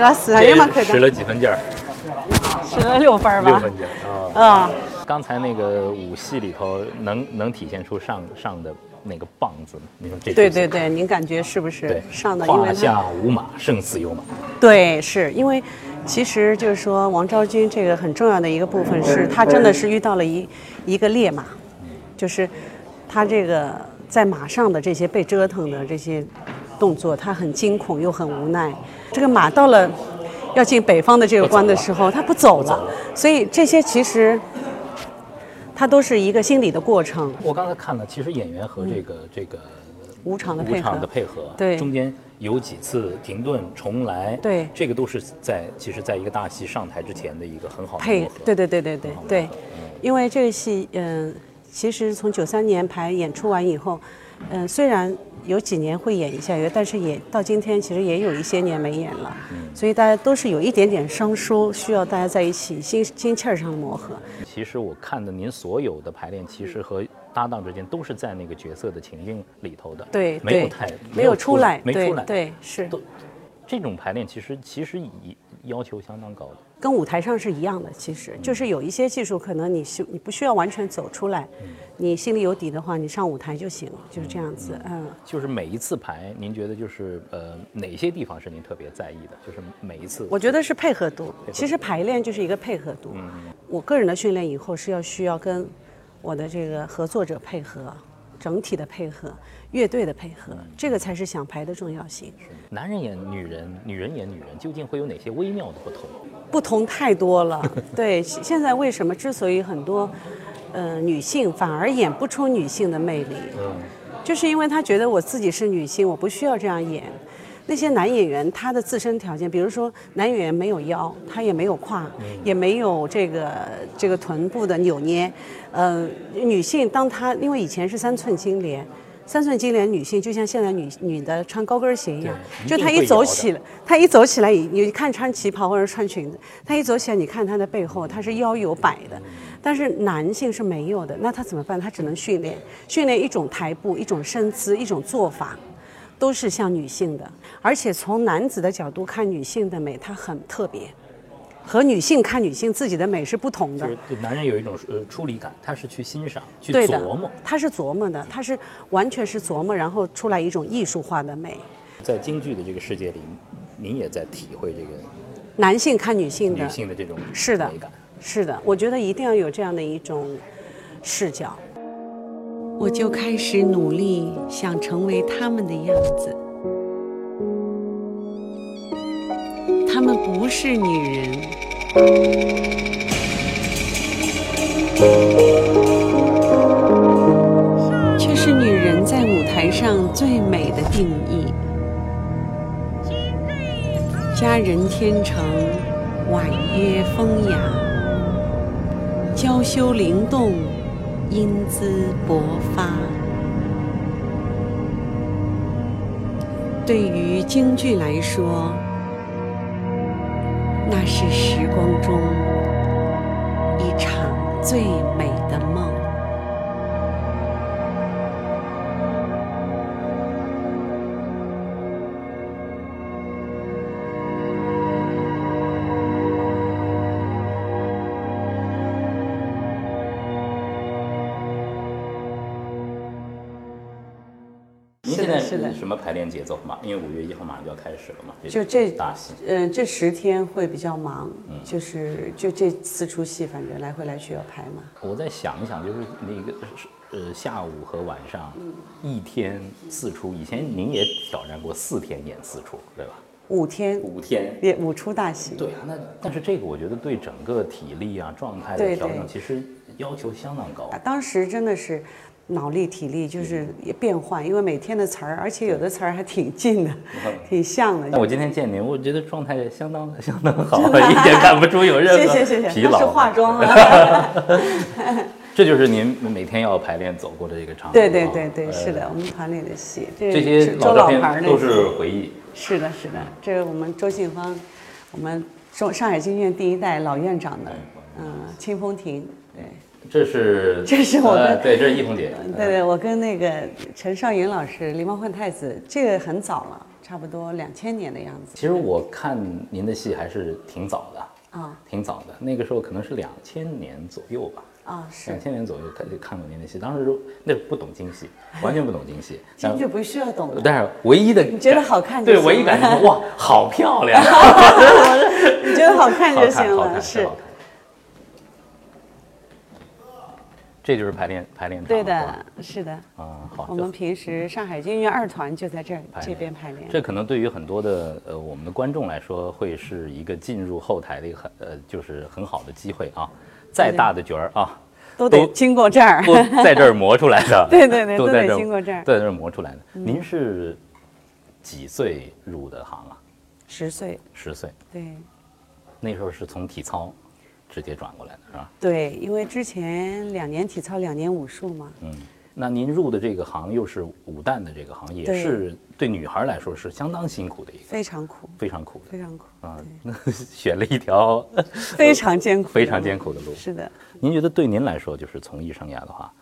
那好，你老师还有嘛可使，了几分劲儿？使了六分吧六分？劲儿啊。啊，刚才那个武戏里头，能能体现出上上的那个棒子吗？你说这对对对，您感觉是不是对上的？因为胯下无马，胜似有马。对，是因为其实就是说王昭君这个很重要的一个部分是，她真的是遇到了一一个烈马，就是她这个在马上的这些被折腾的这些动作，他很惊恐又很无奈。这个马到了要进北方的这个关的时候，他不走了，所以这些其实它都是一个心理的过程，我刚才看了，其实演员和这个、这个无常的配合。无常的。配合，对。中间有几次停顿重来，对。这个都是在其实在一个大戏上台之前的一个很好的配合，对对对对对因为这个戏，嗯、其实从九三年排演出完以后，嗯、虽然有几年会演一下，但是也到今天其实也有一些年没演了，所以大家都是有一点点生疏，需要大家在一起心心气儿上的磨合。其实我看的您所有的排练，其实和搭档之间都是在那个角色的情境里头的，对，没有太没有出来，没出来，对对是都这种排练其实其实以要求相当高的，跟舞台上是一样的，其实就是有一些技术可能你需你不需要完全走出来，你心里有底的话，你上舞台就行，就是这样子，嗯。就是每一次排，您觉得就是呃哪些地方是您特别在意的？就是每一次，我觉得是配合度。其实排练就是一个配合度。我个人的训练以后是要需要跟我的这个合作者配合，整体的配合，乐队的配合，这个才是想排的重要性。男人演女人，女人演女人，究竟会有哪些微妙的不同？不同太多了。对，现在为什么之所以很多呃女性反而演不出女性的魅力，就是因为她觉得我自己是女性，我不需要这样演。那些男演员他的自身条件，比如说男演员没有腰，他也没有胯，也没有这个这个臀部的扭捏，呃，女性当她因为以前是三寸金莲。三寸金莲女性就像现在女女的穿高跟鞋一样，就她一走起来，她一走起来，你你看穿旗袍或者穿裙子，她一走起来，你看她的背后，她是腰有摆的，但是男性是没有的，那他怎么办？他只能训练，训练一种台步、一种身姿、一种做法，都是像女性的。而且从男子的角度看女性的美，它很特别，和女性看女性自己的美是不同的就。是对男人有一种呃出离感，他是去欣赏、去琢磨。，他是琢磨的，他是完全是琢磨，然后出来一种艺术化的美。在京剧的这个世界里，您也在体会这个男性看女性的女性的这种是的美感。是的，我觉得一定要有这样的一种视角。我就开始努力，想成为他们的样子。不是女人，却是女人在舞台上最美的定义。佳人天成，婉约风雅，娇羞灵动，英姿勃发。对于京剧来说，那是时光中一场最您现在是的什么排练节奏嘛？因为五月一号马上就要开始了嘛。就这大戏，嗯、这十天会比较忙，就是就这四出戏，反正来回来去要排嘛。我再想一想，就是那个呃下午和晚上一天四出，以前您也挑战过四天演四出，对吧？五天五天。也五出大戏，对啊，那但是这个我觉得对整个体力啊、状态的调整，其实要求相当高啊。当时真的是脑力、体力就是也变换，因为每天的词儿，而且有的词儿还挺近的，挺像的。那我今天见您，我觉得状态相当相当好，一点看不出有任何谢谢谢谢，疲劳。那是化妆啊。这就是您每天要排练走过的这个场景。对对对对，呃是的，我们团里的戏，这这些是周老牌都是回忆。是的，是的，这是我们周信芳，我们中上海京剧院第一代老院长的，嗯，清风亭，对。这是 这是我跟呃对，这是易红姐。对对，我跟那个陈少云老师、狸猫换太子，这个很早了，差不多两千年的样子。其实我看您的戏还是挺早的，啊挺早的，那个时候可能是两千年左右吧。啊是两，千年左右看看过您的戏，当时那不懂京戏，完全不懂京戏。京剧不需要懂的，但是唯一的你觉得好看就对，唯一感 觉哇，好漂亮，你觉得好看就行了，是好。看。这就是排练排练场，对的，是的。啊，好。我们平时上海京乐二团就在这儿这边排练。这可能对于很多的呃我们的观众来说，会是一个进入后台的一个很呃就是很好的机会啊。再大的角儿啊，都得经过这儿。都在这儿磨出来的。对对对 都得都在这儿经过这儿在这儿磨出来的。您是几岁入的行啊？十岁，十岁，对那时候是从体操直接转过来的，是吧？对，因为之前两年体操，两年武术嘛。嗯，那您入的这个行又是武旦的这个行业，也是对女孩来说是相当辛苦的一个，非常苦，非常苦的。非常苦，啊，那 选了一条非常艰苦，非常艰苦的路。是的，您觉得对您来说，就是从艺生涯的话，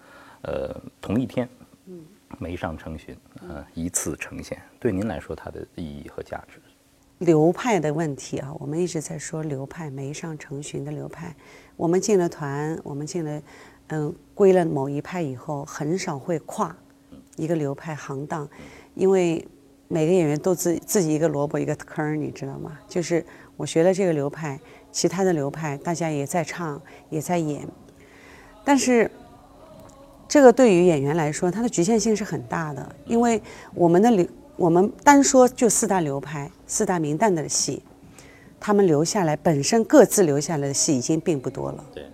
呃，同一天，嗯。梅上成巡，呃，一次呈现，对您来说它的意义和价值，流派的问题啊，我们一直在说流派，梅上成巡的流派。我们进了团，我们进了，嗯，归了某一派以后，很少会跨一个流派行当，因为每个演员都自自己一个萝卜一个坑，你知道吗？就是我学了这个流派，其他的流派大家也在唱，也在演，但是。这个对于演员来说，它的局限性是很大的，因为我们的流，我们单说就四大流派、四大名旦的戏，他们留下来本身各自留下来的戏已经并不多了。对。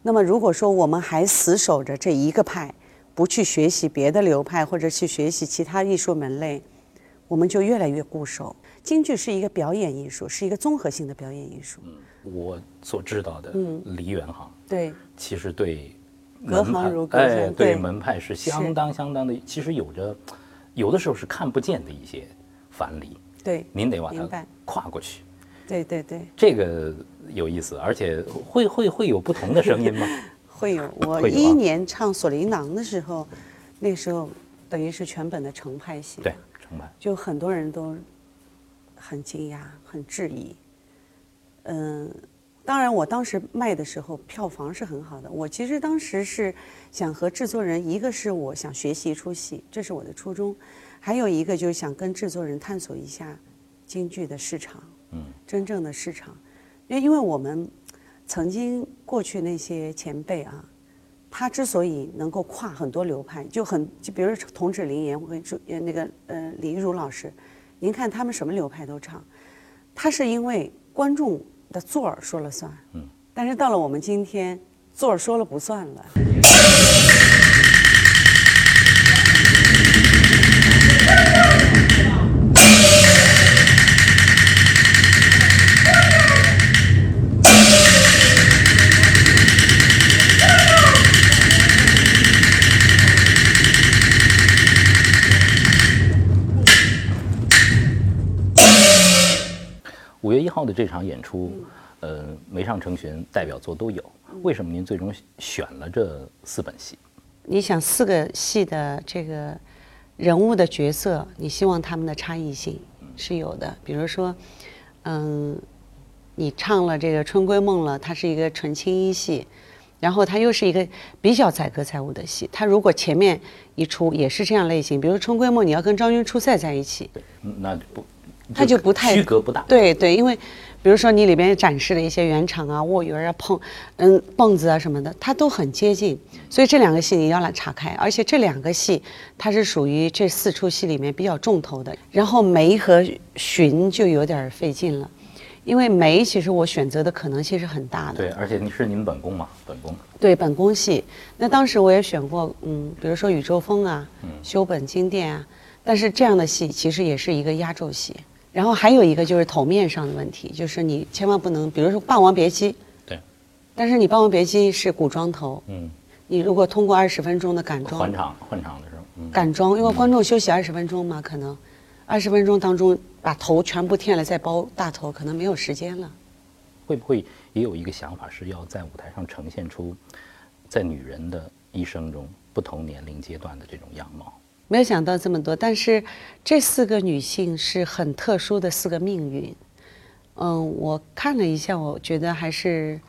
那么如果说我们还死守着这一个派，不去学习别的流派或者去学习其他艺术门类，我们就越来越固守。京剧是一个表演艺术，是一个综合性的表演艺术。嗯我所知道的嗯梨园行，对，其实对隔门派行如隔哎，山对对门派是相当相当的，其实有着有的时候是看不见的一些藩篱，对，您得把它跨过去。对对对，这个有意思，而且会会会有不同的声音吗？会有。我会有啊一年唱《锁麟囊》的时候，那时候等于是全本的程派戏。对，程派。就很多人都很惊讶、很质疑。嗯，当然，我当时卖的时候票房是很好的。我其实当时是想和制作人，一个是我想学习一出戏，这是我的初衷；还有一个就是想跟制作人探索一下京剧的市场，嗯，真正的市场。因为因为我们曾经过去那些前辈啊，他之所以能够跨很多流派，就很就比如说童芷凌言或者呃那个呃李玉茹老师，您看他们什么流派都唱，他是因为观众的座儿说了算，嗯，但是到了我们今天，座儿说了不算了。一号的这场演出，呃，梅上成群代表作都有，为什么您最终选了这四本戏？你想四个戏的这个人物的角色，你希望他们的差异性是有的。比如说，嗯，你唱了这个《春闺梦》了，它是一个纯青衣戏，然后它又是一个比较载歌载舞的戏。它如果前面一出也是这样类型，比如《春闺梦》，你要跟张君初赛在一起，对，嗯那不，它就不太区隔不大。对对，因为比如说你里边展示的一些圆场啊、卧圆啊、碰嗯蹦子啊什么的，它都很接近，所以这两个戏你要来岔开，而且这两个戏它是属于这四出戏里面比较重头的，然后梅和荀就有点费劲了，因为梅其实我选择的可能性是很大的，对，而且你是您本宫嘛，本宫。对本宫戏，那当时我也选过，嗯，比如说宇宙风啊、修本经殿啊，但是这样的戏其实也是一个压轴戏。然后还有一个就是头面上的问题，就是你千万不能，比如说《霸王别姬》，对，但是你《霸王别姬》是古装头，嗯，你如果通过二十分钟的赶妆换，场换场的时候，嗯，赶妆，因为观众休息二十分钟嘛，可能二十分钟当中把头全部剃了再包大头，可能没有时间了。会不会也有一个想法，是要在舞台上呈现出在女人的一生中不同年龄阶段的这种样貌？没有想到这么多。但是这四个女性是很特殊的四个命运。嗯，我看了一下，我觉得还是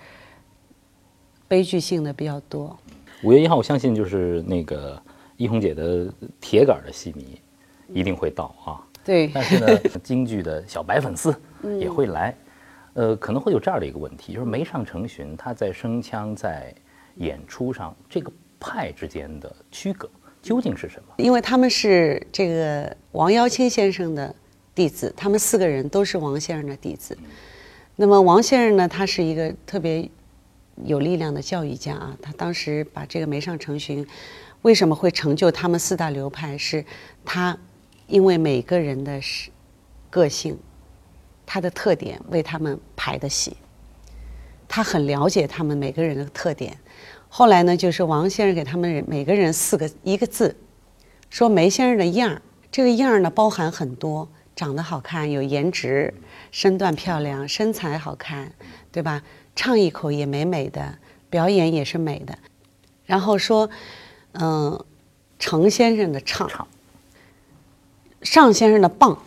悲剧性的比较多。五月一号，我相信就是那个一红姐的铁杆的戏迷一定会到啊。对，但是呢，京剧的小白粉丝也会来。呃，可能会有这样的一个问题，就是梅上成群，他在声腔在演出上这个派之间的区隔究竟是什么？因为他们是这个王瑶卿先生的弟子，他们四个人都是王先生的弟子。那么王先生呢，他是一个特别有力量的教育家啊，他当时把这个梅上成群为什么会成就他们四大流派，是他因为每个人的个性。他的特点为他们排的戏，他很了解他们每个人的特点。后来呢，就是王先生给他们每个人四个一个字，说梅先生的样儿，这个样儿呢包含很多，长得好看，有颜值，身段漂亮，身材好看，对吧？唱一口也美美的，表演也是美的。然后说，嗯，程先生的唱，尚先生的棒。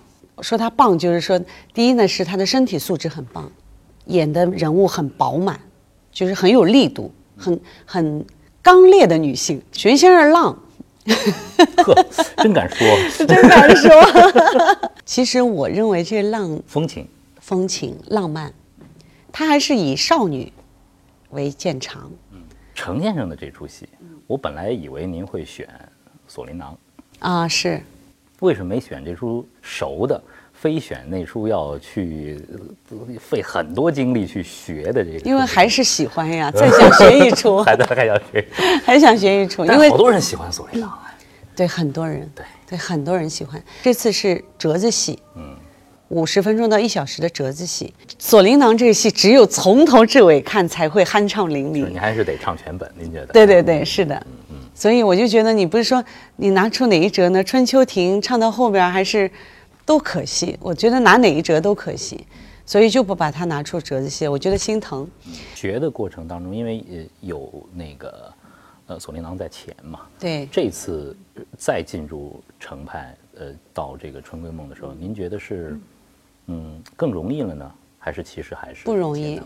说他棒，就是说，第一呢是他的身体素质很棒，演的人物很饱满，就是很有力度，很很刚烈的女性。玄先生浪，呵，真敢说，真敢说。其实我认为这浪风情，风情浪漫，他还是以少女为见长。嗯，程先生的这出戏，我本来以为您会选《锁麟囊》啊，是。为什么没选这出熟的，非选那出要去费很多精力去学的这个？因为还是喜欢呀，再想学一出，还在还想学，还想学一出。因为好多人喜欢《锁麟囊》啊，对很多人，对对很多人喜欢。这次是折子戏，嗯，五十分钟到一小时的折子戏，《锁麟囊》这个戏只有从头至尾看才会酣畅淋漓。你还是得唱全本，您觉得？对对对，是的。嗯。所以我就觉得，你不是说你拿出哪一折呢？春秋亭唱到后边还是都可惜。我觉得拿哪一折都可惜，所以就不把它拿出折子戏。我觉得心疼。学的过程当中，因为呃有那个呃锁麟囊在前嘛，对，这次再进入程派，呃，到这个春闺梦的时候，您觉得是嗯更容易了呢，还是其实还是不容易？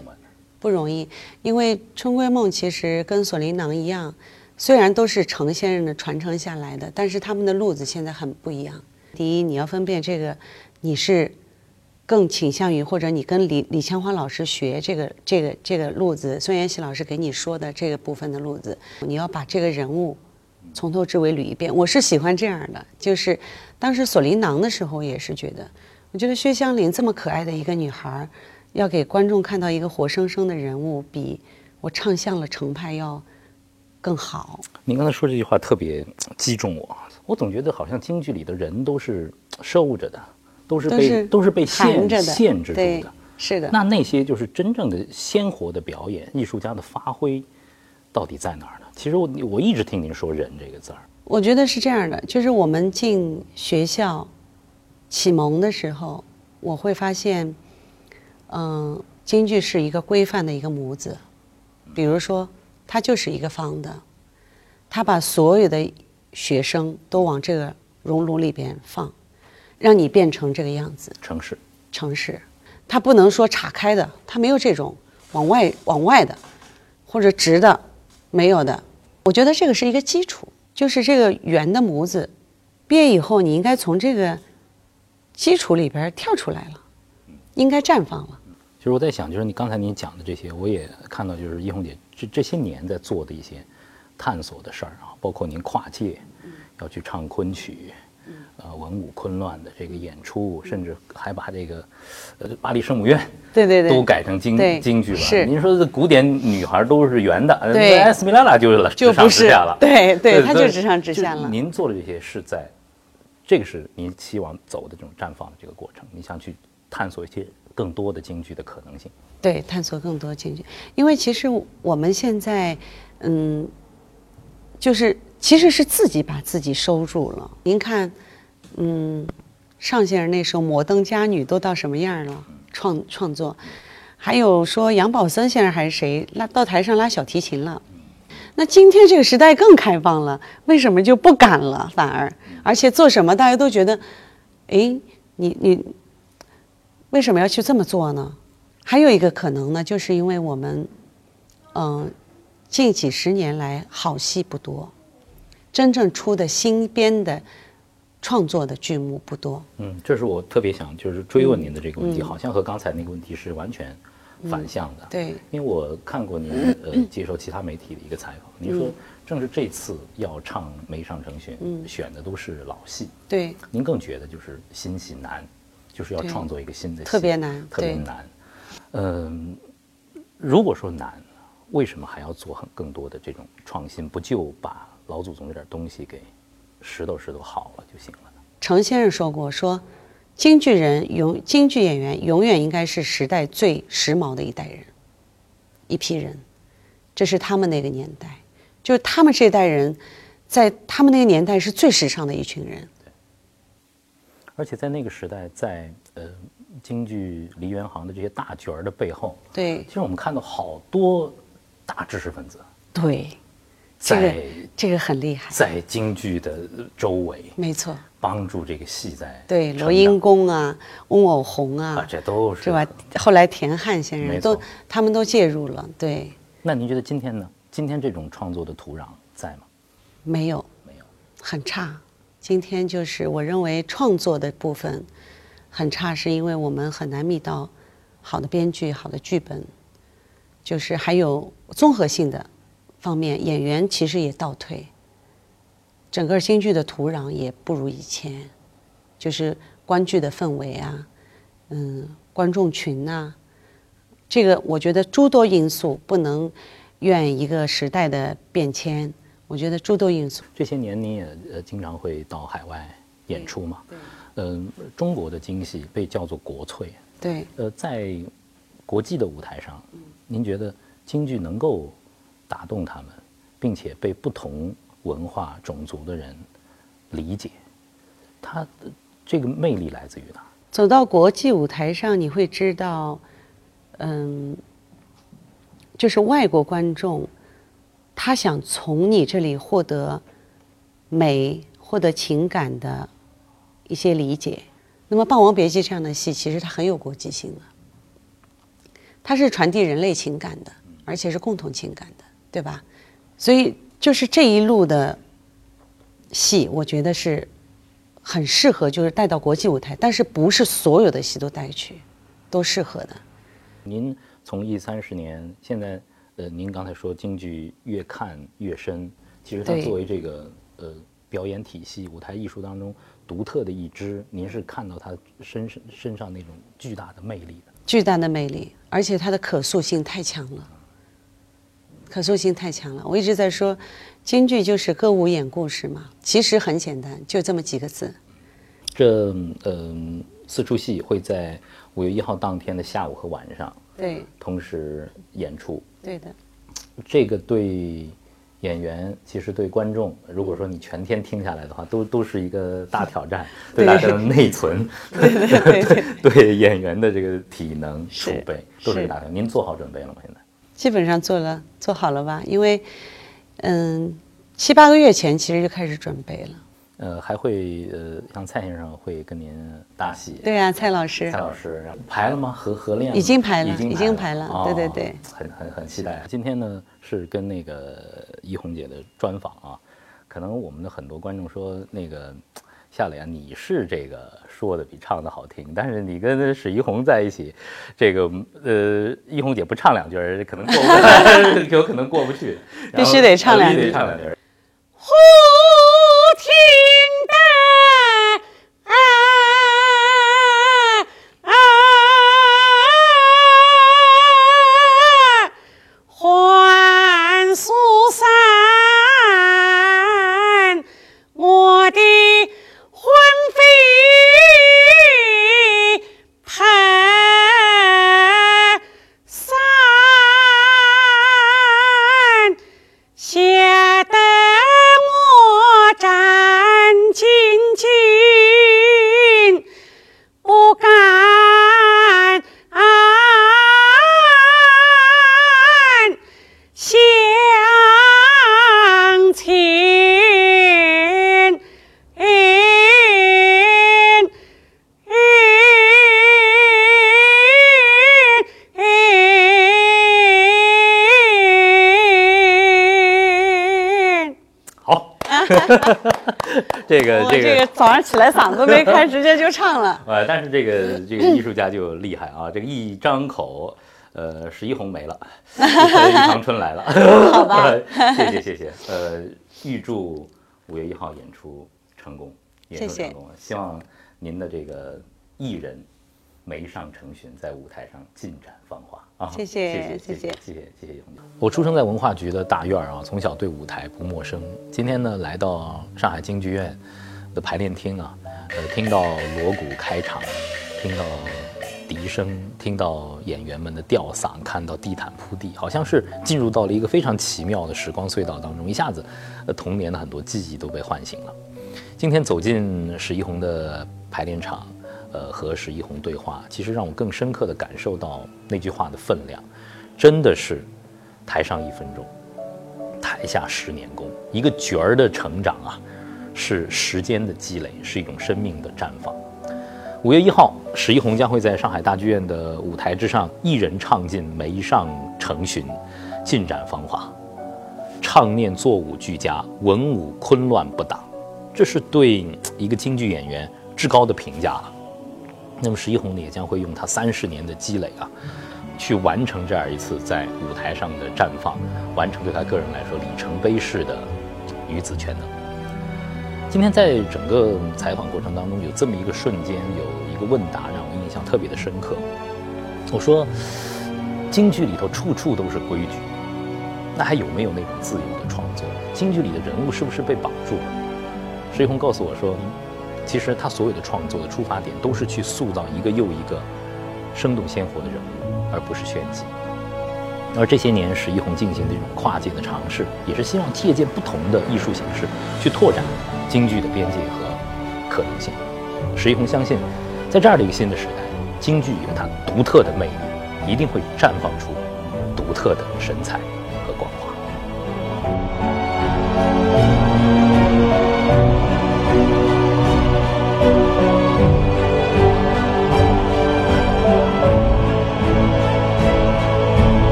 不容易，因为春闺梦其实跟锁麟囊一样。虽然都是程先生的传承下来的，但是他们的路子现在很不一样。第一，你要分辨这个，你是更倾向于或者你跟李李强华老师学这个这个这个路子，孙元喜老师给你说的这个部分的路子，你要把这个人物从头至尾捋一遍。我是喜欢这样的，就是当时锁麟囊的时候也是觉得，我觉得薛湘灵这么可爱的一个女孩，要给观众看到一个活生生的人物，比我唱向了程派要。更好。您刚才说这句话特别击中我，我总觉得好像京剧里的人都是收着的，都是被都是被限限制住的。是的。那那些就是真正的鲜活的表演，艺术家的发挥到底在哪儿呢？其实我我一直听您说“人”这个字儿。我觉得是这样的，就是我们进学校启蒙的时候，我会发现，嗯，京剧是一个规范的一个模子，比如说。它就是一个方的，它把所有的学生都往这个熔炉里边放，让你变成这个样子。城市，城市，它不能说岔开的，它没有这种往外往外的，或者直的，没有的。我觉得这个是一个基础，就是这个圆的模子，毕业以后你应该从这个基础里边跳出来了，应该绽放了。其实我在想，就是你刚才您讲的这些，我也看到，就是一红姐这这些年在做的一些探索的事儿啊，包括您跨界要去唱昆曲，呃，文武昆乱的这个演出，甚至还把这个呃巴黎圣母院对对对。都改成京京剧了。是。您说这古典女孩都是圆的，对，埃斯米拉拉就是了直上直下了，对对，她就直上直下了。您做的这些是在这个是您希望走的这种绽放的这个过程，你想去探索一些。更多的京剧的可能性，对，探索更多京剧，因为其实我们现在，嗯，就是其实是自己把自己收住了。您看，嗯，尚先生那时候《摩登佳女》都到什么样了？创创作，还有说杨宝森先生还是谁拉到台上拉小提琴了？那今天这个时代更开放了，为什么就不敢了？反而，而且做什么大家都觉得，哎，你你为什么要去这么做呢？还有一个可能呢，就是因为我们，嗯，近几十年来好戏不多，真正出的新编的创作的剧目不多。嗯，这是我特别想就是追问您的这个问题，好像和刚才那个问题是完全反向的。对，因为我看过您 呃接受其他媒体的一个采访，您说正是这次要唱《梅上成训》，选的都是老戏。对，您更觉得就是新戏难，就是要创作一个新的戏，特别难特别难。嗯，如果说难，为什么还要做很更多的这种创新？不就把老祖宗这点东西给拾掇拾掇好了就行了呢？程先生说过，说京剧人永京剧演员永远应该是时代最时髦的一代人，一批人，这是他们那个年代，就是他们这代人，在他们那个年代是最时尚的一群人。而且在那个时代，在呃京剧梨园行的这些大角儿的背后，对其实我们看到好多大知识分子对，这个在这个很厉害，在京剧的周围没错。帮助这个戏在对，罗英公啊，翁偶红啊，啊，这都是是吧？后来田汉先生都他们都介入了，对，那您觉得今天呢？今天这种创作的土壤在吗？没有没有。很差。今天就是我认为创作的部分很差，是因为我们很难觅到好的编剧、好的剧本，就是还有综合性的方面，演员其实也倒退，整个京剧的土壤也不如以前，就是观剧的氛围啊，嗯，观众群呐、这个我觉得诸多因素不能怨一个时代的变迁，我觉得诸多因素。这些年你也呃经常会到海外演出嘛？对。嗯、中国的京戏被叫做国粹，对，呃，在国际的舞台上，您觉得京剧能够打动他们，并且被不同文化种族的人理解，它的这个魅力来自于哪？走到国际舞台上，你会知道，嗯，就是外国观众，他想从你这里获得美、获得情感的一些理解。那么《霸王别姬》这样的戏，其实它很有国际性的，它是传递人类情感的，而且是共同情感的，对吧？所以就是这一路的戏，我觉得是很适合，就是带到国际舞台，但是不是所有的戏都带去，都适合的。您从艺三十年，现在呃，您刚才说京剧越看越深，其实它作为这个呃表演体系、舞台艺术当中独特的一支，您是看到它身身身上那种巨大的魅力的。巨大的魅力，而且它的可塑性太强了，可塑性太强了。我一直在说，京剧就是歌舞演故事嘛，其实很简单，就这么几个字。这嗯、四出戏会在五月一号当天的下午和晚上对，同时演出，对的，这个对演员，其实对观众，如果说你全天听下来的话，都都是一个大挑战，对大家的内存，对演员的这个体能储是备都是一是个大挑战。您做好准备了吗？现在？基本上做了，做好了吧？因为，嗯，七八个月前其实就开始准备了。呃，还会呃，像蔡先生会跟您搭戏，对呀、蔡老师蔡，老师然后排了吗？合合练吗已经排了已经排了哦对对对很很很期待。今天呢是跟那个一红姐的专访啊，可能我们的很多观众说那个夏磊啊，你是这个说的比唱的好听，但是你跟史一红在一起，这个呃一红姐不唱两句，可能过不 有可能过不去，必须得唱两句必须得唱两句儿。忽 这个这个。这个早上起来嗓子没开，直接就唱了。呃，但是这个这个艺术家就厉害啊，这个一张口，呃，十一红没了，一 长春来了。好吧，谢谢谢谢。呃，预祝五月一号演出成功，演出成功。希望您的这个艺人。梅上成群，在舞台上尽展芳华啊！谢谢谢谢谢谢谢谢谢谢我出生在文化局的大院啊，从小对舞台不陌生。今天呢，来到上海京剧院的排练厅啊，呃，听到锣鼓开场，听到笛声，听到演员们的吊嗓，看到地毯铺地，好像是进入到了一个非常奇妙的时光隧道当中，一下子，呃，童年的很多记忆都被唤醒了。今天走进史一红的排练场。呃，和史一红对话，其实让我更深刻地感受到那句话的分量，真的是台上一分钟，台下十年功。一个角儿的成长啊，是时间的积累，是一种生命的绽放。五月一号，史一红将会在上海大剧院的舞台之上，一人唱尽《梅上成巡》，尽展芳华，唱念作舞俱佳，文武昆乱不挡，这是对一个京剧演员至高的评价了。那么，石一红呢，也将会用他三十年的积累啊，去完成这样一次在舞台上的绽放，完成对他个人来说里程碑式的女子全能。今天在整个采访过程当中，有这么一个瞬间，有一个问答让我印象特别的深刻。我说，京剧里头处处都是规矩，那还有没有那种自由的创作？京剧里的人物是不是被绑住了？石一红告诉我说。其实他所有的创作的出发点都是去塑造一个又一个生动鲜活的人物，而不是炫技。而这些年，史一红进行的这种跨界的尝试，也是希望借鉴不同的艺术形式，去拓展京剧的边界和可能性。史一红相信，在这样的一个新的时代，京剧有它独特的魅力，一定会绽放出独特的神采和光华。